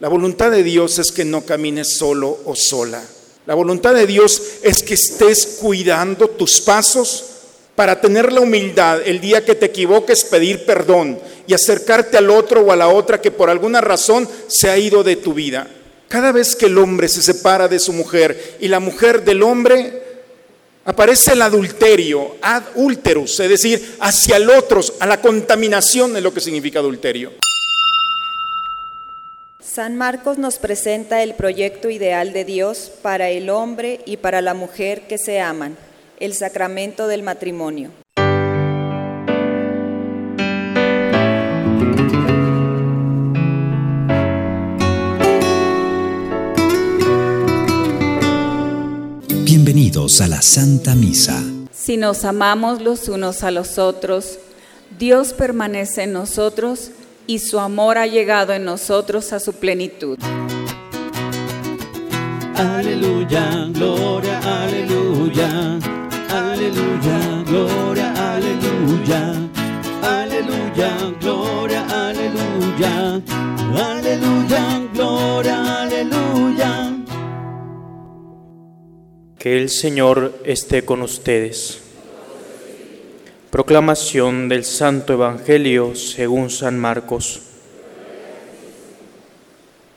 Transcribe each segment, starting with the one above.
La voluntad de Dios es que no camines solo o sola. La voluntad de Dios es que estés cuidando tus pasos para tener la humildad el día que te equivoques, pedir perdón y acercarte al otro o a la otra que por alguna razón se ha ido de tu vida. Cada vez que el hombre se separa de su mujer y la mujer del hombre, aparece el adulterio, ad ulterus, es decir, hacia el otro, a la contaminación de lo que significa adulterio. San Marcos nos presenta el proyecto ideal de Dios para el hombre y para la mujer que se aman, el sacramento del matrimonio. Bienvenidos a la Santa Misa. Si nos amamos los unos a los otros, Dios permanece en nosotros y su amor ha llegado en nosotros a su plenitud. Aleluya, gloria, aleluya. Aleluya, gloria, aleluya. Aleluya, gloria, aleluya. Aleluya, gloria, aleluya. Que el Señor esté con ustedes. Proclamación del Santo Evangelio según San Marcos.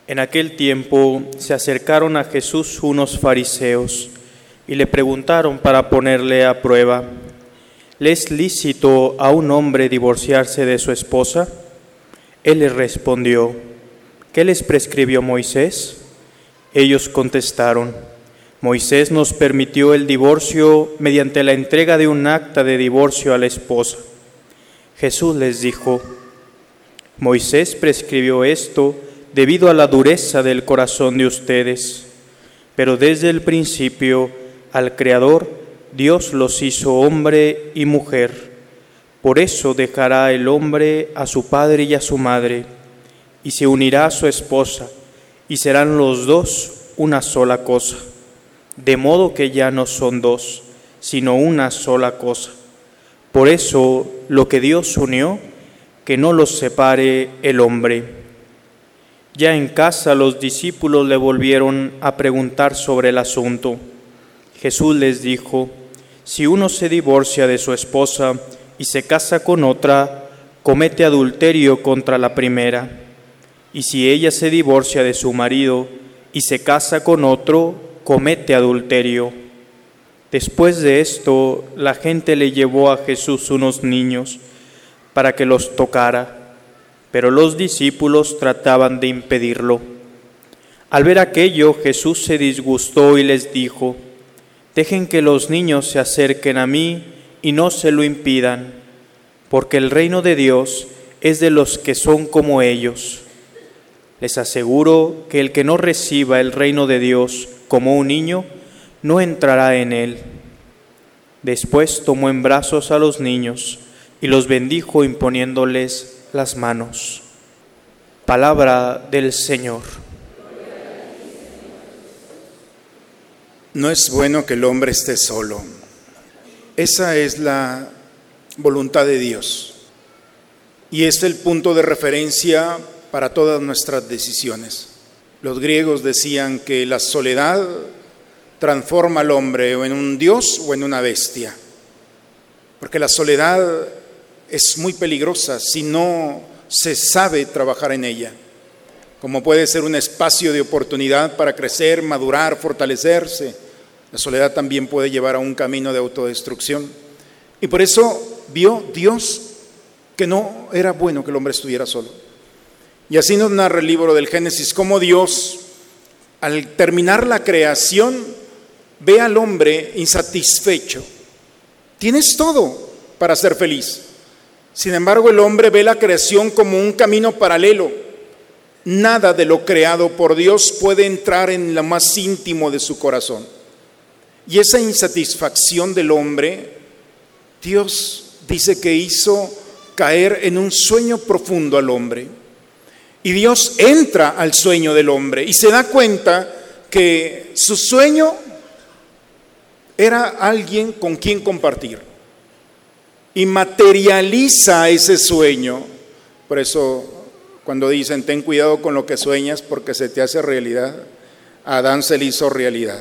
En aquel tiempo se acercaron a Jesús unos fariseos y le preguntaron para ponerle a prueba, ¿le es lícito a un hombre divorciarse de su esposa? Él les respondió, ¿qué les prescribió Moisés? Ellos contestaron, Moisés nos permitió el divorcio mediante la entrega de un acta de divorcio a la esposa. Jesús les dijo, Moisés prescribió esto debido a la dureza del corazón de ustedes, pero desde el principio al Creador Dios los hizo hombre y mujer. Por eso dejará el hombre a su padre y a su madre, y se unirá a su esposa, y serán los dos una sola cosa de modo que ya no son dos, sino una sola cosa. Por eso lo que Dios unió, que no los separe el hombre. Ya en casa los discípulos le volvieron a preguntar sobre el asunto. Jesús les dijo, si uno se divorcia de su esposa y se casa con otra, comete adulterio contra la primera. Y si ella se divorcia de su marido y se casa con otro, comete adulterio. Después de esto, la gente le llevó a Jesús unos niños para que los tocara, pero los discípulos trataban de impedirlo. Al ver aquello, Jesús se disgustó y les dijo, dejen que los niños se acerquen a mí y no se lo impidan, porque el reino de Dios es de los que son como ellos. Les aseguro que el que no reciba el reino de Dios como un niño, no entrará en él. Después tomó en brazos a los niños y los bendijo imponiéndoles las manos. Palabra del Señor. No es bueno que el hombre esté solo. Esa es la voluntad de Dios. Y es el punto de referencia para todas nuestras decisiones. Los griegos decían que la soledad transforma al hombre o en un dios o en una bestia, porque la soledad es muy peligrosa si no se sabe trabajar en ella, como puede ser un espacio de oportunidad para crecer, madurar, fortalecerse. La soledad también puede llevar a un camino de autodestrucción. Y por eso vio Dios que no era bueno que el hombre estuviera solo. Y así nos narra el libro del Génesis, cómo Dios, al terminar la creación, ve al hombre insatisfecho. Tienes todo para ser feliz. Sin embargo, el hombre ve la creación como un camino paralelo. Nada de lo creado por Dios puede entrar en lo más íntimo de su corazón. Y esa insatisfacción del hombre, Dios dice que hizo caer en un sueño profundo al hombre. Y Dios entra al sueño del hombre y se da cuenta que su sueño era alguien con quien compartir. Y materializa ese sueño. Por eso cuando dicen, ten cuidado con lo que sueñas porque se te hace realidad. A Adán se le hizo realidad.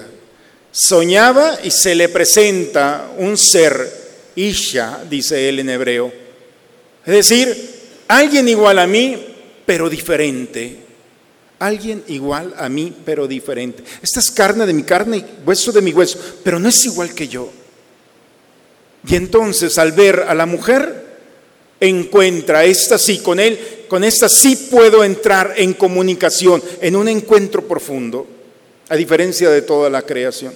Soñaba y se le presenta un ser, Isha, dice él en hebreo. Es decir, alguien igual a mí, pero diferente. Alguien igual a mí, pero diferente. Esta es carne de mi carne y hueso de mi hueso, pero no es igual que yo. Y entonces al ver a la mujer, encuentra, esta sí, con él, con esta sí puedo entrar en comunicación, en un encuentro profundo, a diferencia de toda la creación.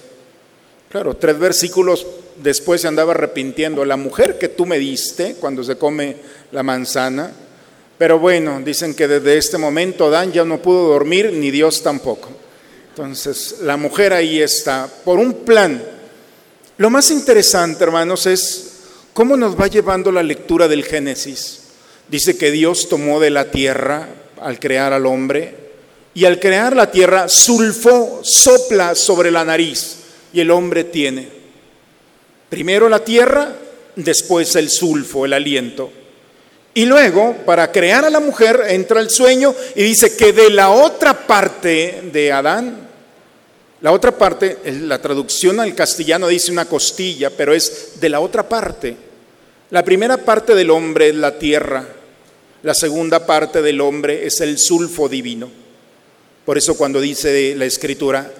Claro, tres versículos después se andaba arrepintiendo, la mujer que tú me diste cuando se come la manzana, pero bueno, dicen que desde este momento Dan ya no pudo dormir, ni Dios tampoco. Entonces, la mujer ahí está, por un plan. Lo más interesante, hermanos, es ¿Cómo nos va llevando la lectura del Génesis? Dice que Dios tomó de la tierra al crear al hombre y al crear la tierra sulfó, sopla sobre la nariz y el hombre tiene primero la tierra, después el sulfo, el aliento. Y luego, para crear a la mujer, entra el sueño y dice que de la otra parte de Adán, la otra parte, la traducción al castellano dice una costilla, pero es de la otra parte. La primera parte del hombre es la tierra, la segunda parte del hombre es el sulfo divino. Por eso cuando dice la escritura,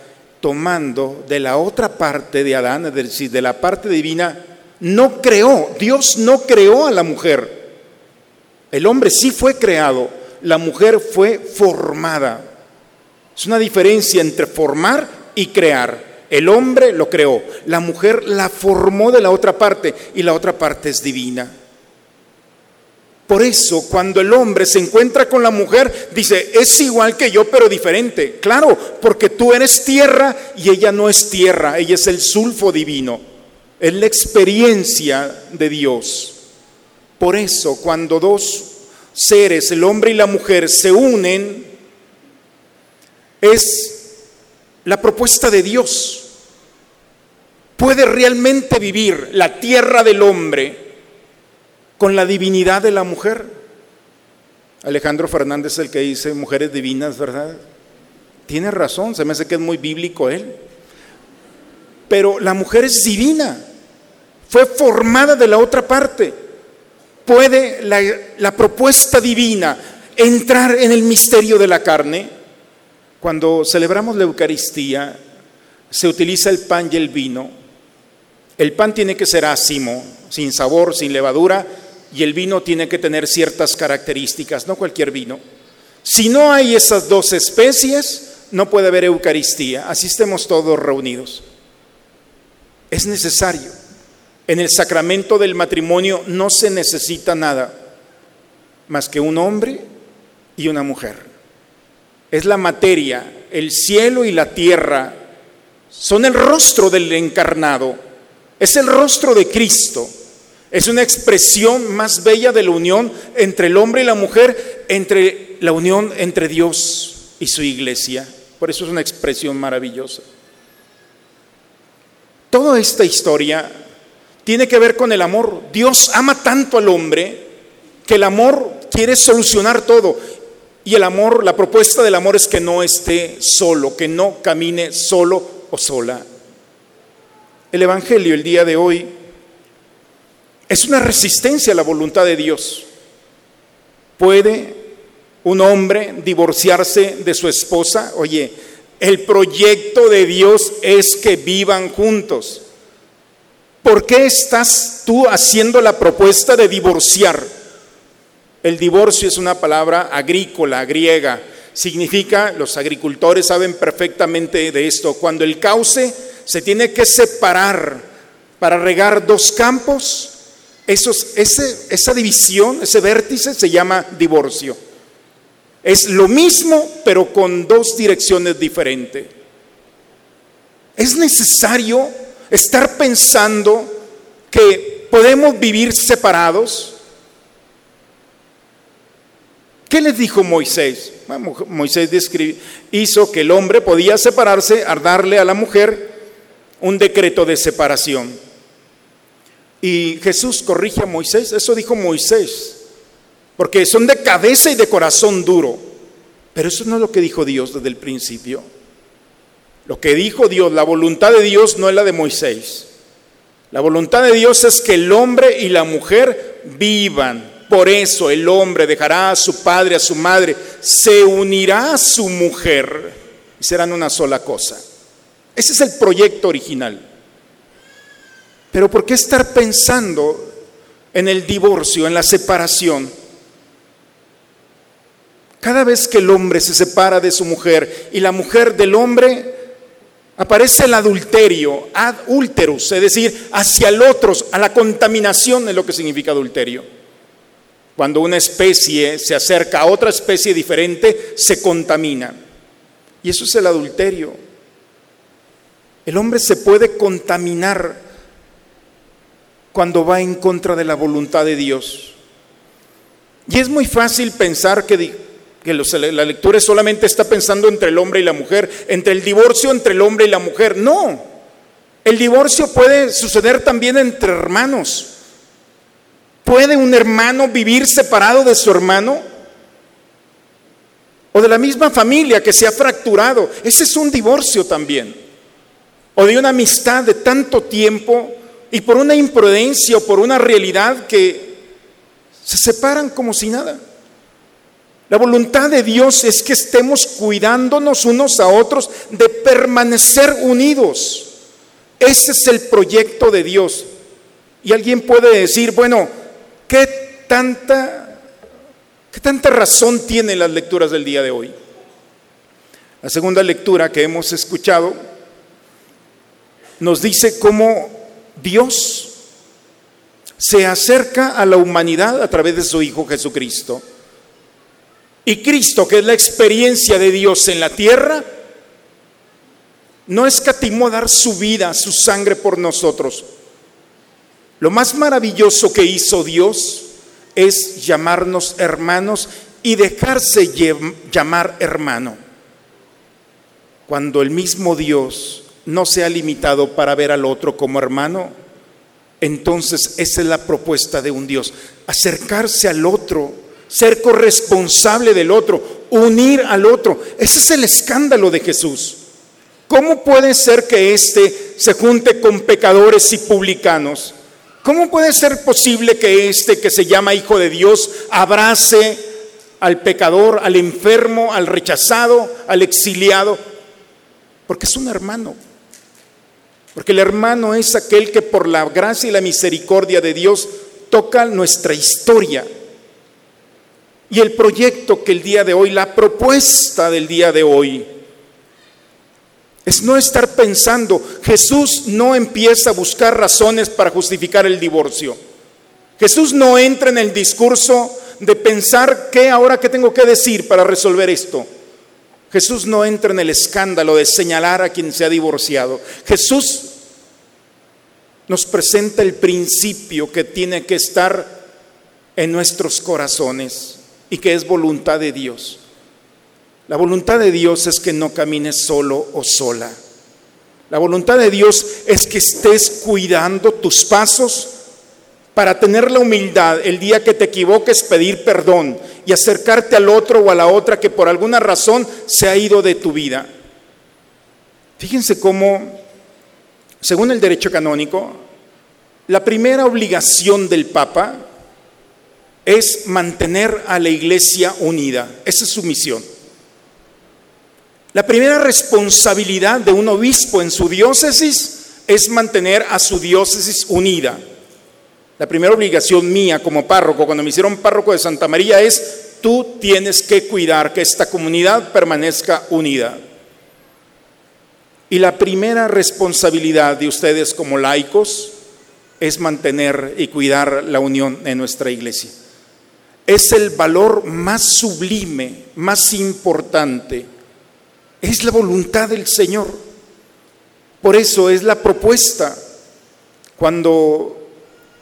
tomando de la otra parte de Adán, es decir, de la parte divina, no creó, Dios no creó a la mujer. El hombre sí fue creado, la mujer fue formada. Es una diferencia entre formar y crear. El hombre lo creó, la mujer la formó de la otra parte y la otra parte es divina. Por eso, cuando el hombre se encuentra con la mujer, dice, es igual que yo, pero diferente. Claro, porque tú eres tierra y ella no es tierra, ella es el sulfo divino, es la experiencia de Dios. Por eso, cuando dos seres, el hombre y la mujer, se unen, es la propuesta de Dios. Puede realmente vivir la tierra del hombre con la divinidad de la mujer. Alejandro Fernández es el que dice mujeres divinas, ¿verdad? Tiene razón, se me hace que es muy bíblico él. Pero la mujer es divina, fue formada de la otra parte. Puede la, propuesta divina entrar en el misterio de la carne cuando celebramos la Eucaristía, se utiliza el pan y el vino. El pan tiene que ser ácimo, sin sabor, sin levadura, y el vino tiene que tener ciertas características, no cualquier vino. Si no hay esas dos especies, no puede haber Eucaristía, así estemos todos reunidos. Es necesario. En el sacramento del matrimonio no se necesita nada más que un hombre y una mujer es la materia, el cielo y la tierra son el rostro del encarnado, es el rostro de Cristo, es una expresión más bella de la unión entre el hombre y la mujer, entre la unión entre Dios y su iglesia. Por eso es una expresión maravillosa. Toda esta historia tiene que ver con el amor. Dios ama tanto al hombre que el amor quiere solucionar todo. Y el amor, la propuesta del amor es que no esté solo, que no camine solo o sola. El Evangelio el día de hoy es una resistencia a la voluntad de Dios. ¿Puede un hombre divorciarse de su esposa? Oye, el proyecto de Dios es que vivan juntos. ¿Por qué estás tú haciendo la propuesta de divorciar? El divorcio es una palabra agrícola, griega. Significa, los agricultores saben perfectamente de esto, cuando el cauce se tiene que separar para regar dos campos, esa división, ese vértice se llama divorcio. Es lo mismo, pero con dos direcciones diferentes. Es necesario estar pensando que podemos vivir separados, ¿Qué les dijo Moisés? Moisés hizo que el hombre podía separarse al darle a la mujer un decreto de separación. Y Jesús corrige a Moisés, eso dijo Moisés. porque son de cabeza y de corazón duro. Pero eso no es lo que dijo Dios desde el principio. Lo que dijo Dios, la voluntad de Dios no es la de Moisés. La voluntad de Dios es que el hombre y la mujer vivan. Por eso el hombre dejará a su padre, a su madre, se unirá a su mujer y serán una sola cosa. Ese es el proyecto original. Pero ¿por qué estar pensando en el divorcio, en la separación? Cada vez que el hombre se separa de su mujer y la mujer del hombre, aparece el adulterio, ad ulterus, es decir, hacia el otro, a la contaminación es lo que significa adulterio. Cuando una especie se acerca a otra especie diferente, se contamina. Y eso es el adulterio. El hombre se puede contaminar cuando va en contra de la voluntad de Dios. Y es muy fácil pensar que que la lectura solamente está pensando entre el hombre y la mujer, entre el divorcio entre el hombre y la mujer. No, el divorcio puede suceder también entre hermanos. ¿Puede un hermano vivir separado de su hermano? O de la misma familia que se ha fracturado. Ese es un divorcio también. O de una amistad de tanto tiempo y por una imprudencia o por una realidad que se separan como si nada. La voluntad de Dios es que estemos cuidándonos unos a otros de permanecer unidos. Ese es el proyecto de Dios. Y alguien puede decir, bueno, ¿qué tanta, qué tanta razón tienen las lecturas del día de hoy? La segunda lectura que hemos escuchado nos dice cómo Dios se acerca a la humanidad a través de su Hijo Jesucristo. Y Cristo, que es la experiencia de Dios en la tierra, no escatimó dar su vida, su sangre por nosotros. Lo más maravilloso que hizo Dios es llamarnos hermanos y dejarse llamar hermano. Cuando el mismo Dios no se ha limitado para ver al otro como hermano, entonces esa es la propuesta de un Dios, acercarse al otro ser corresponsable del otro, unir al otro. Ese es el escándalo de Jesús. ¿Cómo puede ser que éste se junte con pecadores y publicanos? ¿Cómo puede ser posible que éste que se llama Hijo de Dios abrace al pecador, al enfermo, al rechazado, al exiliado? Porque es un hermano. Porque el hermano es aquel que por la gracia y la misericordia de Dios toca nuestra historia y el proyecto que el día de hoy, la propuesta del día de hoy, es no estar pensando, Jesús no empieza a buscar razones para justificar el divorcio. Jesús no entra en el discurso de pensar qué ahora qué tengo que decir para resolver esto. Jesús no entra en el escándalo de señalar a quien se ha divorciado. Jesús nos presenta el principio que tiene que estar en nuestros corazones y que es voluntad de Dios. La voluntad de Dios es que no camines solo o sola. La voluntad de Dios es que estés cuidando tus pasos para tener la humildad el día que te equivoques pedir perdón y acercarte al otro o a la otra que por alguna razón se ha ido de tu vida. Fíjense cómo, según el derecho canónico, la primera obligación del Papa es mantener a la iglesia unida. Esa es su misión. La primera responsabilidad de un obispo en su diócesis es mantener a su diócesis unida. La primera obligación mía como párroco, cuando me hicieron párroco de Santa María, es tú tienes que cuidar que esta comunidad permanezca unida. Y la primera responsabilidad de ustedes como laicos es mantener y cuidar la unión en nuestra iglesia es el valor más sublime, más importante. Es la voluntad del Señor. Por eso es la propuesta. Cuando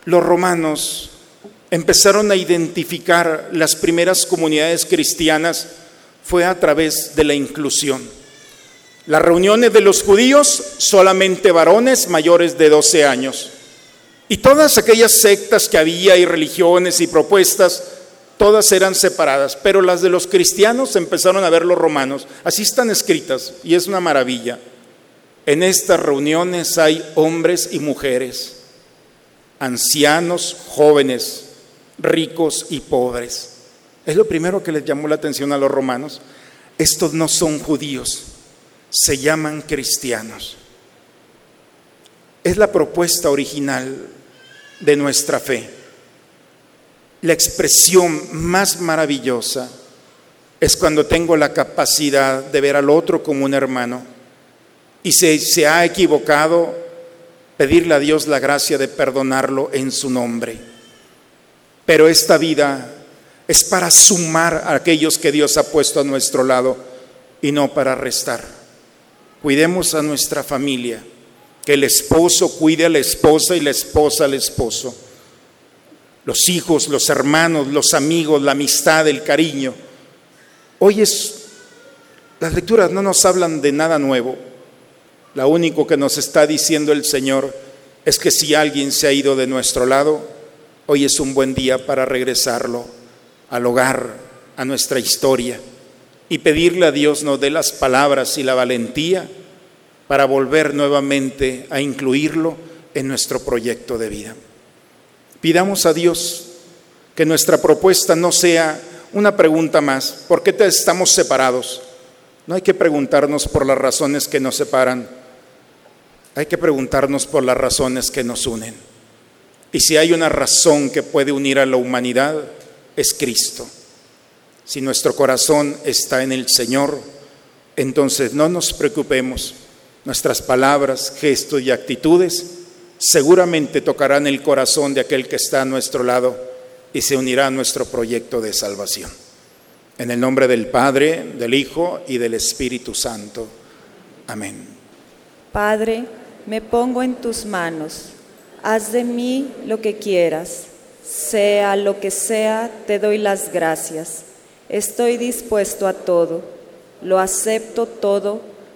los romanos empezaron a identificar las primeras comunidades cristianas, fue a través de la inclusión. Las reuniones de los judíos, solamente varones mayores de 12 años. Y todas aquellas sectas que había y religiones y propuestas, todas eran separadas, pero las de los cristianos empezaron a ver los romanos. Así están escritas y es una maravilla. En estas reuniones hay hombres y mujeres, ancianos, jóvenes, ricos y pobres. Es lo primero que les llamó la atención a los romanos. Estos no son judíos, se llaman cristianos. Es la propuesta original de nuestra fe. La expresión más maravillosa es cuando tengo la capacidad de ver al otro como un hermano y si se ha equivocado, pedirle a Dios la gracia de perdonarlo en su nombre. Pero esta vida es para sumar a aquellos que Dios ha puesto a nuestro lado y no para restar. Cuidemos a nuestra familia, que el esposo cuide a la esposa y la esposa al esposo. Los hijos, los hermanos, los amigos, la amistad, el cariño. Hoy es, las lecturas no nos hablan de nada nuevo, lo único que nos está diciendo el Señor es que si alguien se ha ido de nuestro lado, hoy es un buen día para regresarlo al hogar, a nuestra historia, y pedirle a Dios nos dé las palabras y la valentía para volver nuevamente a incluirlo en nuestro proyecto de vida. Pidamos a Dios que nuestra propuesta no sea una pregunta más, ¿por qué estamos separados? No hay que preguntarnos por las razones que nos separan, hay que preguntarnos por las razones que nos unen. Y si hay una razón que puede unir a la humanidad, es Cristo. Si nuestro corazón está en el Señor, entonces no nos preocupemos. Nuestras palabras, gestos y actitudes seguramente tocarán el corazón de aquel que está a nuestro lado y se unirá a nuestro proyecto de salvación. En el nombre del Padre, del Hijo y del Espíritu Santo. Amén. Padre, me pongo en tus manos, haz de mí lo que quieras, sea lo que sea, te doy las gracias. Estoy dispuesto a todo, lo acepto todo,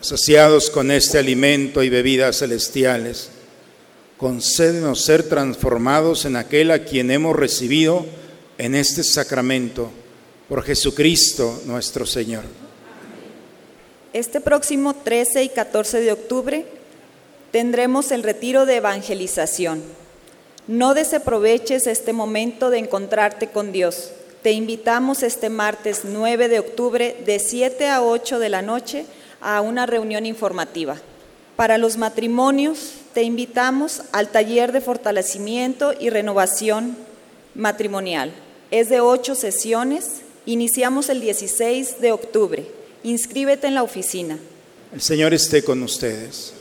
saciados con este alimento y bebidas celestiales, concédenos ser transformados en aquel a quien hemos recibido en este sacramento, por Jesucristo nuestro Señor. Este próximo 13 y 14 de octubre tendremos el retiro de evangelización. No desaproveches este momento de encontrarte con Dios. Te invitamos este martes 9 de octubre de 7 a 8 de la noche a una reunión informativa. Para los matrimonios, te invitamos al taller de fortalecimiento y renovación matrimonial. Es de ocho sesiones. Iniciamos el 16 de octubre. Inscríbete en la oficina. El Señor esté con ustedes.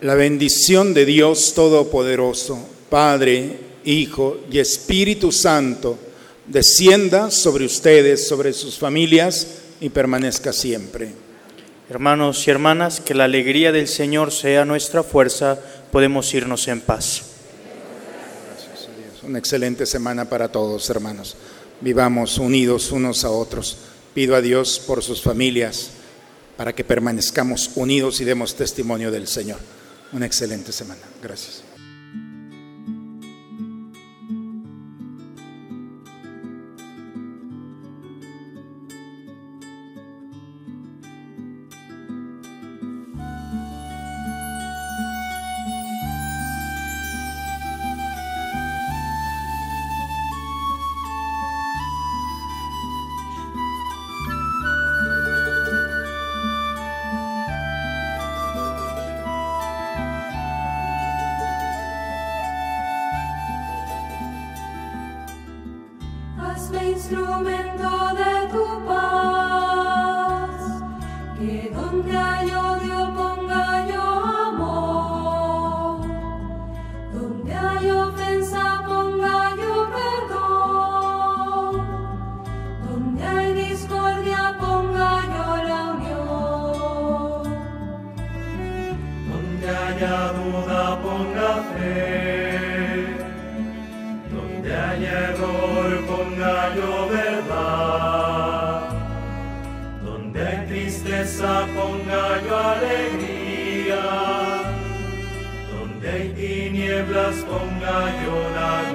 La bendición de Dios Todopoderoso, Padre, Hijo y Espíritu Santo, descienda sobre ustedes, sobre sus familias y permanezca siempre. Hermanos y hermanas, que la alegría del Señor sea nuestra fuerza, podemos irnos en paz. Una excelente semana para todos, hermanos. Vivamos unidos unos a otros. Pido a Dios por sus familias, para que permanezcamos unidos y demos testimonio del Señor una excelente semana. Gracias. Donde hay odio ponga yo amor. Donde hay ofensa ponga yo perdón. Donde hay discordia ponga yo la unión. Donde haya duda ponga fe. Donde haya error ponga yo ver. Ponga yo alegría, donde hay tinieblas ponga yo la.